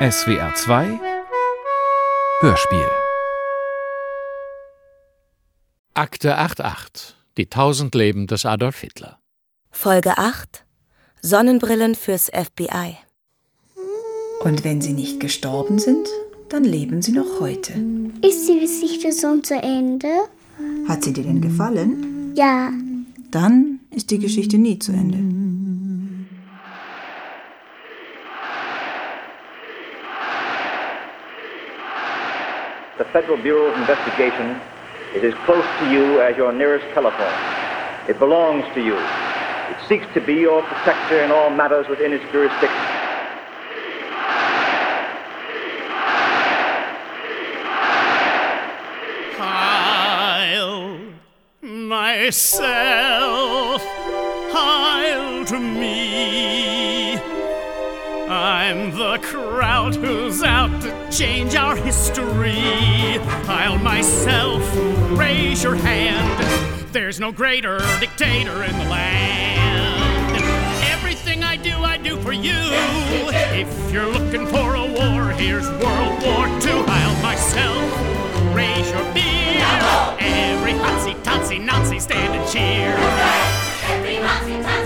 SWR 2 Hörspiel Akte 88 Die tausend Leben des Adolf Hitler Folge 8 Sonnenbrillen fürs FBI Und wenn sie nicht gestorben sind, dann leben sie noch heute. Ist die Geschichte schon zu Ende? Hat sie dir denn gefallen? Ja. Dann ist die Geschichte nie zu Ende. The Federal Bureau of Investigation is as close to you as your nearest telephone. It belongs to you. It seeks to be your protector in all matters within its jurisdiction. Heil myself, heil to me. I'm the crowd who's out to change our history. I'll myself, raise your hand. There's no greater dictator in the land. Everything I do, I do for you. If you're looking for a war, here's World War II. I'll myself, raise your beer. Every hotsy totsy Nazi stand and cheer. Every Nazi, Nazi, Nazi.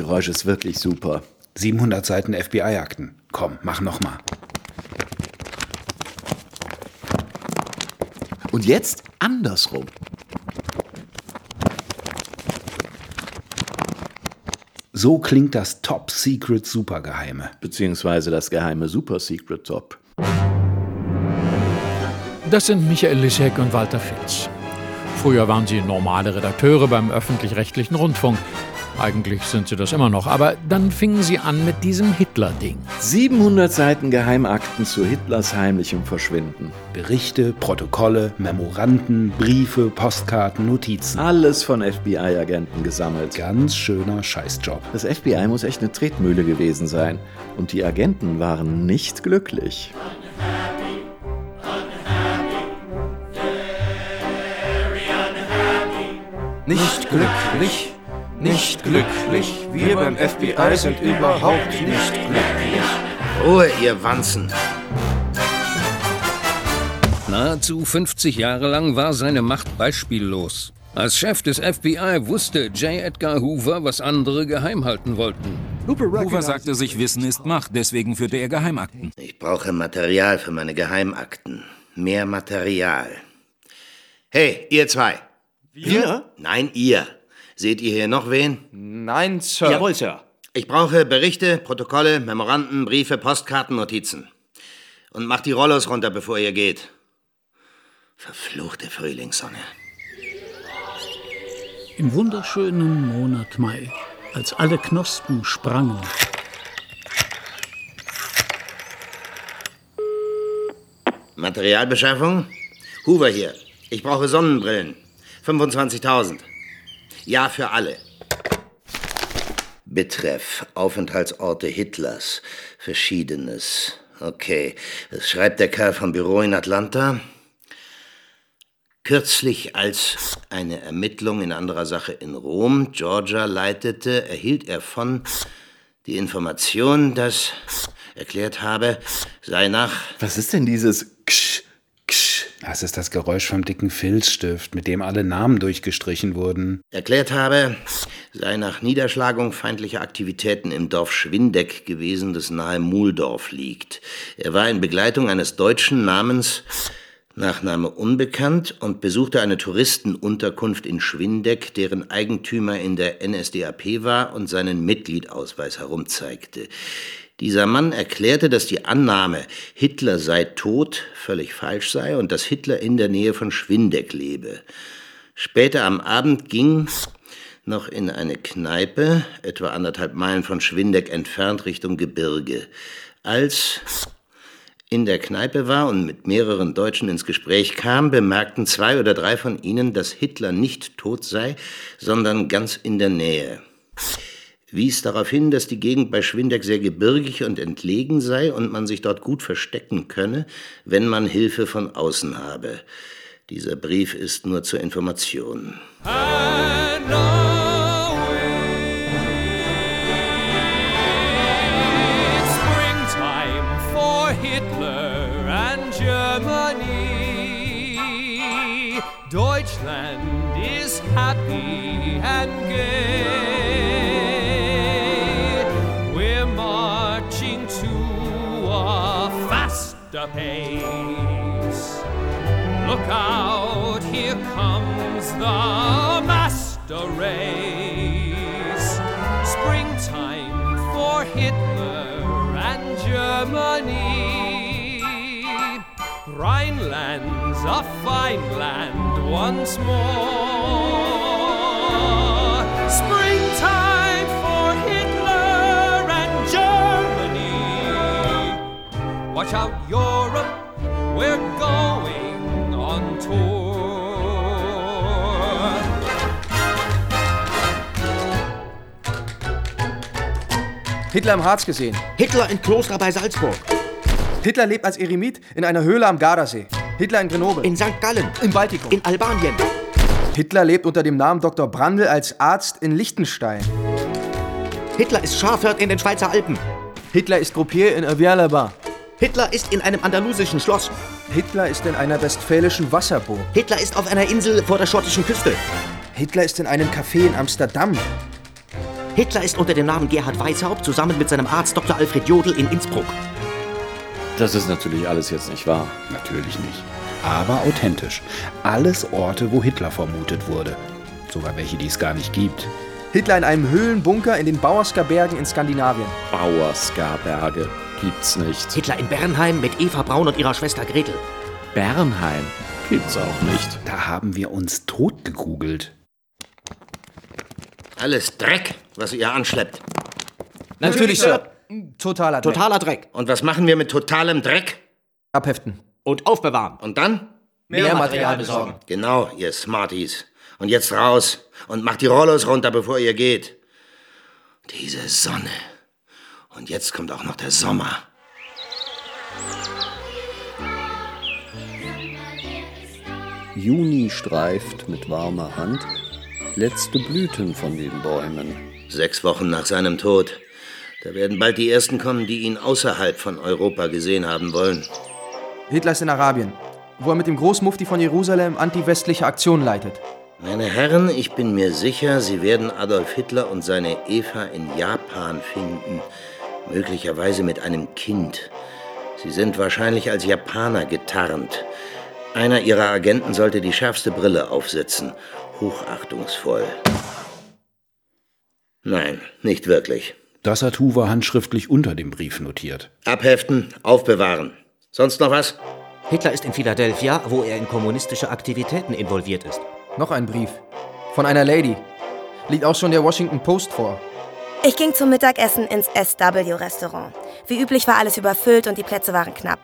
Geräusch ist wirklich super. 700 Seiten FBI-Akten. Komm, mach noch mal. Und jetzt andersrum. So klingt das Top Secret Supergeheime. Beziehungsweise das geheime Super Secret Top. Das sind Michael Lissek und Walter Fitz. Früher waren sie normale Redakteure beim öffentlich-rechtlichen Rundfunk. Eigentlich sind sie das immer noch, aber dann fingen sie an mit diesem Hitler-Ding. 700 Seiten Geheimakten zu Hitlers heimlichem Verschwinden. Berichte, Protokolle, Memoranden, Briefe, Postkarten, Notizen. Alles von FBI-Agenten gesammelt. Ganz schöner Scheißjob. Das FBI muss echt eine Tretmühle gewesen sein. Und die Agenten waren nicht glücklich. Nicht glücklich, nicht glücklich. Wir beim FBI sind überhaupt nicht glücklich. Ruhe, ihr Wanzen. Nahezu 50 Jahre lang war seine Macht beispiellos. Als Chef des FBI wusste J. Edgar Hoover, was andere geheim halten wollten. Hoover sagte sich, Wissen ist Macht, deswegen führte er Geheimakten. Ich brauche Material für meine Geheimakten. Mehr Material. Hey, ihr zwei. Wir? Nein, ihr. Seht ihr hier noch wen? Nein, Sir. Jawohl, Sir. Ich brauche Berichte, Protokolle, Memoranden, Briefe, Postkarten, Notizen. Und macht die Rollos runter, bevor ihr geht. Verfluchte Frühlingssonne. Im wunderschönen Monat Mai, als alle Knospen sprangen, Materialbeschaffung? Hoover hier. Ich brauche Sonnenbrillen. 25.000. Ja, für alle. Betreff Aufenthaltsorte Hitlers. Verschiedenes. Okay. Was schreibt der Kerl vom Büro in Atlanta? Kürzlich, als eine Ermittlung in anderer Sache in Rom, Georgia, leitete, erhielt er von die Information, dass erklärt habe, sei nach. Was ist denn dieses Ksch? Das ist das Geräusch vom dicken Filzstift, mit dem alle Namen durchgestrichen wurden. erklärt habe, sei nach Niederschlagung feindlicher Aktivitäten im Dorf Schwindeck gewesen, das nahe Muhldorf liegt. Er war in Begleitung eines Deutschen namens Nachname unbekannt und besuchte eine Touristenunterkunft in Schwindeck, deren Eigentümer in der NSDAP war und seinen Mitgliedausweis herumzeigte. Dieser Mann erklärte, dass die Annahme, Hitler sei tot, völlig falsch sei und dass Hitler in der Nähe von Schwindeck lebe. Später am Abend ging noch in eine Kneipe, etwa anderthalb Meilen von Schwindeck entfernt Richtung Gebirge. Als in der Kneipe war und mit mehreren Deutschen ins Gespräch kam, bemerkten zwei oder drei von ihnen, dass Hitler nicht tot sei, sondern ganz in der Nähe. Wies darauf hin, dass die Gegend bei Schwindeck sehr gebirgig und entlegen sei und man sich dort gut verstecken könne, wenn man Hilfe von außen habe. Dieser Brief ist nur zur Information. Germany. Deutschland is happy faster pace. Look out, here comes the master race. Springtime for Hitler and Germany. Rhineland's a fine land once more. Springtime Watch out, Europe, we're going on tour. Hitler im Harz gesehen. Hitler in Kloster bei Salzburg. Hitler lebt als Eremit in einer Höhle am Gardasee. Hitler in Grenoble. In St. Gallen. Im Baltikum. In Albanien. Hitler lebt unter dem Namen Dr. Brandl als Arzt in Liechtenstein. Hitler ist Schafhirt in den Schweizer Alpen. Hitler ist Gruppier in Avialaba. Hitler ist in einem andalusischen Schloss. Hitler ist in einer westfälischen Wasserburg. Hitler ist auf einer Insel vor der schottischen Küste. Hitler ist in einem Café in Amsterdam. Hitler ist unter dem Namen Gerhard Weishaupt zusammen mit seinem Arzt Dr. Alfred Jodl in Innsbruck. Das ist natürlich alles jetzt nicht wahr. Natürlich nicht. Aber authentisch. Alles Orte, wo Hitler vermutet wurde. Sogar welche, die es gar nicht gibt. Hitler in einem Höhlenbunker in den Bauerska-Bergen in Skandinavien. Bauerska-Berge gibt's nicht. Hitler in Bernheim mit Eva Braun und ihrer Schwester Gretel. Bernheim gibt's auch nicht. Da haben wir uns totgekugelt. Alles Dreck, was ihr anschleppt. Natürlich, Sir. Totaler Dreck. Totaler Dreck. Und was machen wir mit totalem Dreck? Abheften. Und aufbewahren. Und dann? Mehr Material besorgen. Genau, ihr Smarties. Und jetzt raus und macht die Rollos runter, bevor ihr geht. Diese Sonne. Und jetzt kommt auch noch der Sommer. Juni streift mit warmer Hand letzte Blüten von den Bäumen. Sechs Wochen nach seinem Tod. Da werden bald die Ersten kommen, die ihn außerhalb von Europa gesehen haben wollen. Hitler ist in Arabien, wo er mit dem Großmufti von Jerusalem anti-westliche Aktionen leitet. Meine Herren, ich bin mir sicher, Sie werden Adolf Hitler und seine Eva in Japan finden. Möglicherweise mit einem Kind. Sie sind wahrscheinlich als Japaner getarnt. Einer ihrer Agenten sollte die schärfste Brille aufsetzen. Hochachtungsvoll. Nein, nicht wirklich. Das hat Hoover handschriftlich unter dem Brief notiert. Abheften, aufbewahren. Sonst noch was? Hitler ist in Philadelphia, wo er in kommunistische Aktivitäten involviert ist. Noch ein Brief. Von einer Lady. Liegt auch schon der Washington Post vor. Ich ging zum Mittagessen ins SW-Restaurant. Wie üblich war alles überfüllt und die Plätze waren knapp.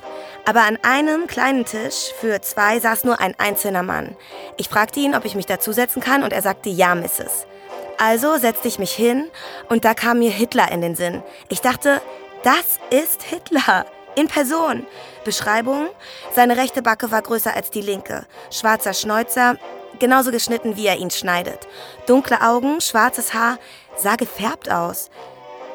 Aber an einem kleinen Tisch für zwei saß nur ein einzelner Mann. Ich fragte ihn, ob ich mich dazusetzen kann und er sagte ja, Mrs. Also setzte ich mich hin und da kam mir Hitler in den Sinn. Ich dachte, das ist Hitler. In Person. Beschreibung: Seine rechte Backe war größer als die linke. Schwarzer Schnäuzer, genauso geschnitten, wie er ihn schneidet. Dunkle Augen, schwarzes Haar, sah gefärbt aus.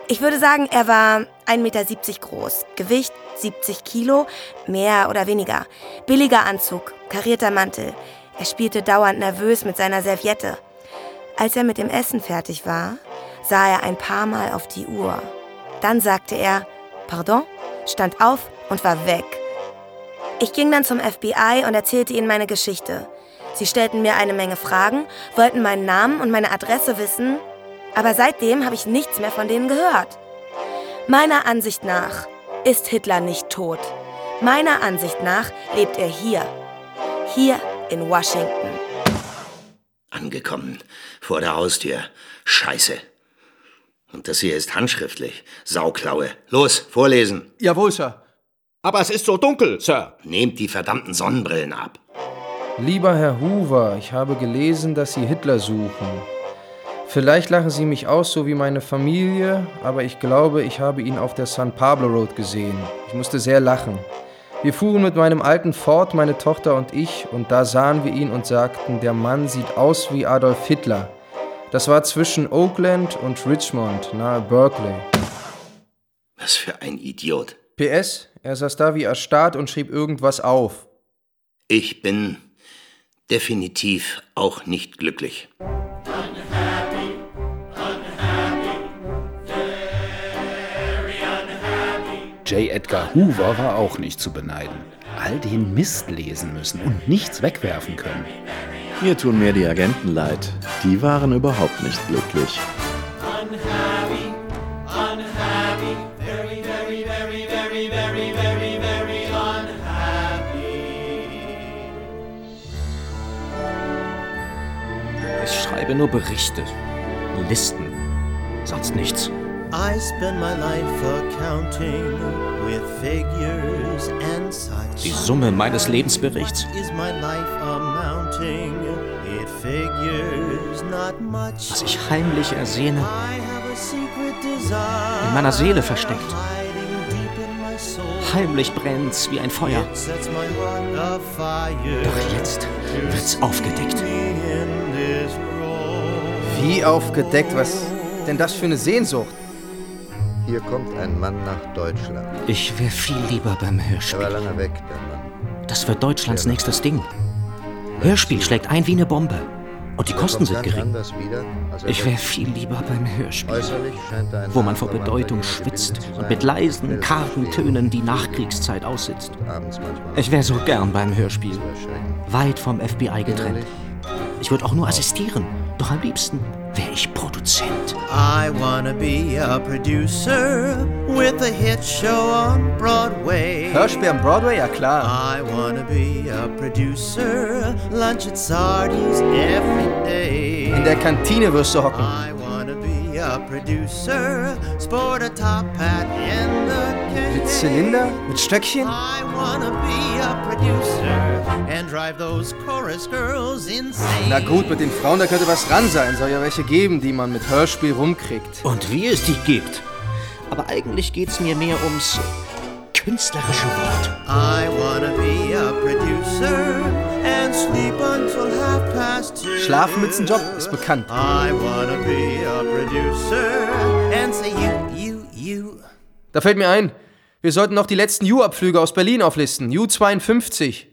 Ich würde sagen, er war 1,70 Meter groß. Gewicht 70 Kilo, mehr oder weniger. Billiger Anzug, karierter Mantel. Er spielte dauernd nervös mit seiner Serviette. Als er mit dem Essen fertig war, sah er ein paar Mal auf die Uhr. Dann sagte er, Pardon? stand auf und war weg. Ich ging dann zum FBI und erzählte ihnen meine Geschichte. Sie stellten mir eine Menge Fragen, wollten meinen Namen und meine Adresse wissen, aber seitdem habe ich nichts mehr von denen gehört. Meiner Ansicht nach ist Hitler nicht tot. Meiner Ansicht nach lebt er hier. Hier in Washington. Angekommen. Vor der Haustür. Scheiße. Und das hier ist handschriftlich. Sauklaue. Los, vorlesen. Jawohl, Sir. Aber es ist so dunkel, Sir. Nehmt die verdammten Sonnenbrillen ab. Lieber Herr Hoover, ich habe gelesen, dass Sie Hitler suchen. Vielleicht lachen Sie mich aus, so wie meine Familie, aber ich glaube, ich habe ihn auf der San Pablo Road gesehen. Ich musste sehr lachen. Wir fuhren mit meinem alten Ford, meine Tochter und ich, und da sahen wir ihn und sagten, der Mann sieht aus wie Adolf Hitler. Das war zwischen Oakland und Richmond, nahe Berkeley. Was für ein Idiot. PS, er saß da wie erstarrt und schrieb irgendwas auf. Ich bin definitiv auch nicht glücklich. J. Edgar Hoover war auch nicht zu beneiden. All den Mist lesen müssen und nichts wegwerfen können. Mir tun mir die Agenten leid. Die waren überhaupt nicht glücklich. Unhappy, unhappy, very, very, very, very, very, very, very unhappy. Ich schreibe nur Berichte, Listen, sonst nichts. I spend my life accounting with figures and sights. Die Summe meines Lebensberichts. Is my life amounting? It figures not much. Was ich heimlich ersehne, I have a secret desire. in meiner Seele versteckt. Heimlich brennt's wie ein Feuer. Doch jetzt wird's aufgedeckt. Wie aufgedeckt, was denn das für eine Sehnsucht? Hier kommt ein Mann nach Deutschland. Ich wäre viel lieber beim Er Hörspiel. war lange weg, der Mann. Das wird Deutschlands nächstes Ding. Hörspiel schlägt ein wie eine Bombe. Und die Er Kosten sind gering. anders wieder, als er Ich wäre viel lieber beim Hörspiel. Er Wo man vor Bedeutung schwitzt und mit leisen, kargen. Tönen die Nachkriegszeit aussitzt. Ich wäre so gern beim Hörspiel. Weit vom FBI getrennt. Ich würde auch nur assistieren. Doch am liebsten wäre ich Produzent. I wanna be a producer with a hit show on Broadway. Hörspiel am Broadway? Ja klar. I wanna be a producer, lunch at Sardi's every day. In der Kantine wirst du hocken. I wanna be a producer, sport a top hat in the Mit Zylinder? Mit Stöckchen? I wanna be a producer and drive those chorus girls insane. Na gut, mit den Frauen, da könnte was dran sein. Soll ja welche geben, die man mit Hörspiel rumkriegt. Und wie es die gibt. Aber eigentlich geht's mir mehr ums künstlerische Wort. I wanna be a producer and sleep until half past two. Schlafmützenjob ist bekannt. I wanna be a producer and say you, you, you. Da fällt mir ein, wir sollten noch die letzten U-Abflüge aus Berlin auflisten. U52.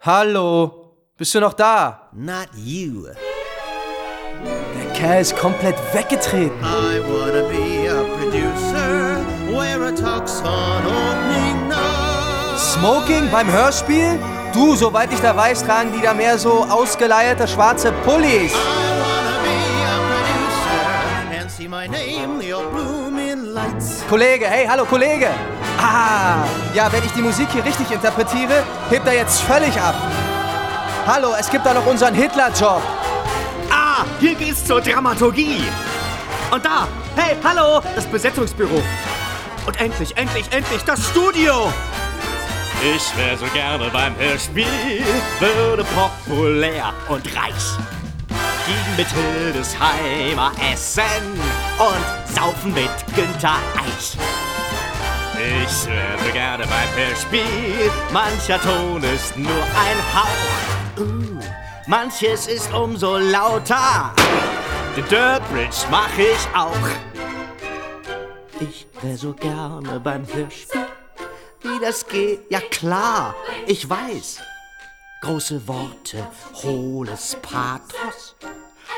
Hallo, bist du noch da? Not you. Der Kerl ist komplett weggetreten. I wanna be a producer, wear a tux on opening night. Smoking beim Hörspiel? Du, soweit ich da weiß, tragen die da mehr so ausgeleierte schwarze Pullis. I wanna be a producer and see my name, the old blooming lights. Kollege, hey, hallo Kollege. Ah, ja, wenn ich die Musik hier richtig interpretiere, hebt er jetzt völlig ab. Hallo, es gibt da noch unseren Hitler-Job. Ah, hier geht's zur Dramaturgie. Und da, hey, hallo, das Besetzungsbüro. Und endlich, endlich, endlich das Studio. Ich wär so gerne beim Hörspiel, würde populär und reich. Gegen mit Hildesheimer essen und saufen mit Günther Eich. Ich so gerne beim Hörspiel, mancher Ton ist nur ein Hauch. Uh, manches ist umso lauter. Den Durbridge mach ich auch. Ich wär so gerne beim Hörspiel. Wie das geht, ja klar, ich weiß. Große Worte, hohles Pathos.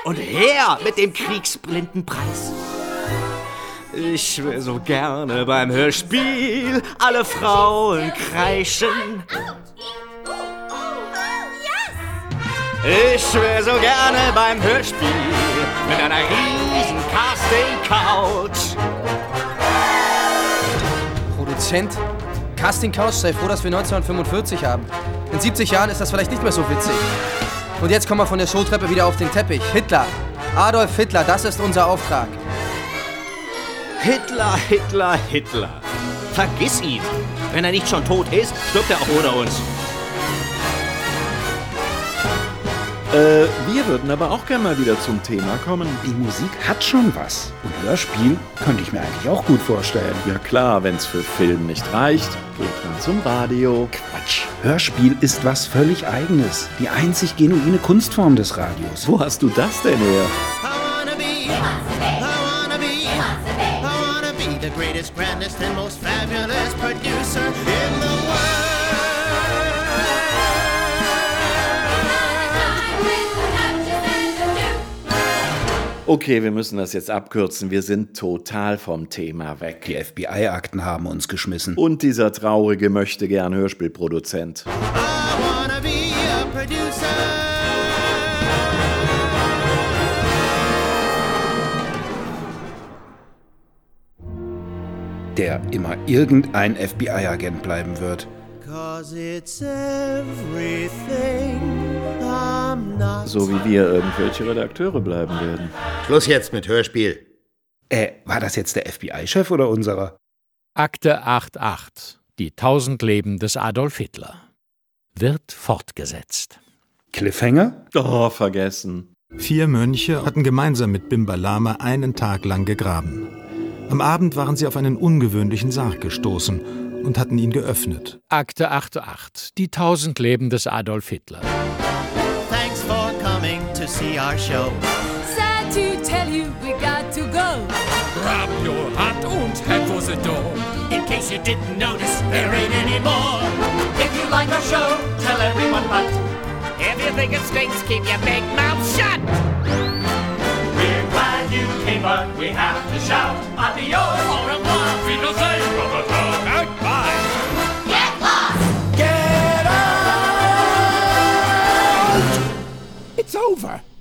Und her mit dem kriegsblinden Preis. Ich wär so gerne beim Hörspiel, alle Frauen kreischen. Ich wär so gerne beim Hörspiel mit einer riesen Casting-Couch. Produzent? Casting Couch, sei froh, dass wir 1945 haben. In 70 Jahren ist das vielleicht nicht mehr so witzig. Und jetzt kommen wir von der Showtreppe wieder auf den Teppich. Hitler. Adolf Hitler, das ist unser Auftrag. Hitler, Hitler, Hitler. Vergiss ihn. Wenn er nicht schon tot ist, stirbt er auch ohne uns. Äh, wir würden aber auch gerne mal wieder zum Thema kommen. Die Musik hat schon was. Und Hörspiel könnte ich mir eigentlich auch gut vorstellen. Ja klar, wenn's für Film nicht reicht, geht man zum Radio. Quatsch. Hörspiel ist was völlig eigenes. Die einzig genuine Kunstform des Radios. Wo hast du das denn her? Be the greatest, grandest, and most fabulous producer in the Okay, wir müssen das jetzt abkürzen. Wir sind total vom Thema weg. Die FBI-Akten haben uns geschmissen. Und dieser traurige möchte gern Hörspielproduzent. wanna be a producer. Der immer irgendein FBI-Agent bleiben wird. Cause it's everything. So wie wir irgendwelche Redakteure bleiben werden. Schluss jetzt mit Hörspiel. Äh, war das jetzt der FBI-Chef oder unserer? Akte 88. Die tausend Leben des Adolf Hitler. Wird fortgesetzt. Cliffhanger? Oh, vergessen. Vier Mönche hatten gemeinsam mit Bimbalama einen Tag lang gegraben. Am Abend waren sie auf einen ungewöhnlichen Sarg gestoßen und hatten ihn geöffnet. Akte 88. Die tausend Leben des Adolf Hitler. Thanks for coming to see our show. Sad to tell you, we got to go. Grab your hat and head for the door. In case you didn't notice, there ain't any more. If you like our show, tell everyone but. If you think it stinks, keep your big mouth shut. We're glad you came, but we have to shout adios. Au revoir. Wiedersehen.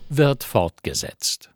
Wird fortgesetzt.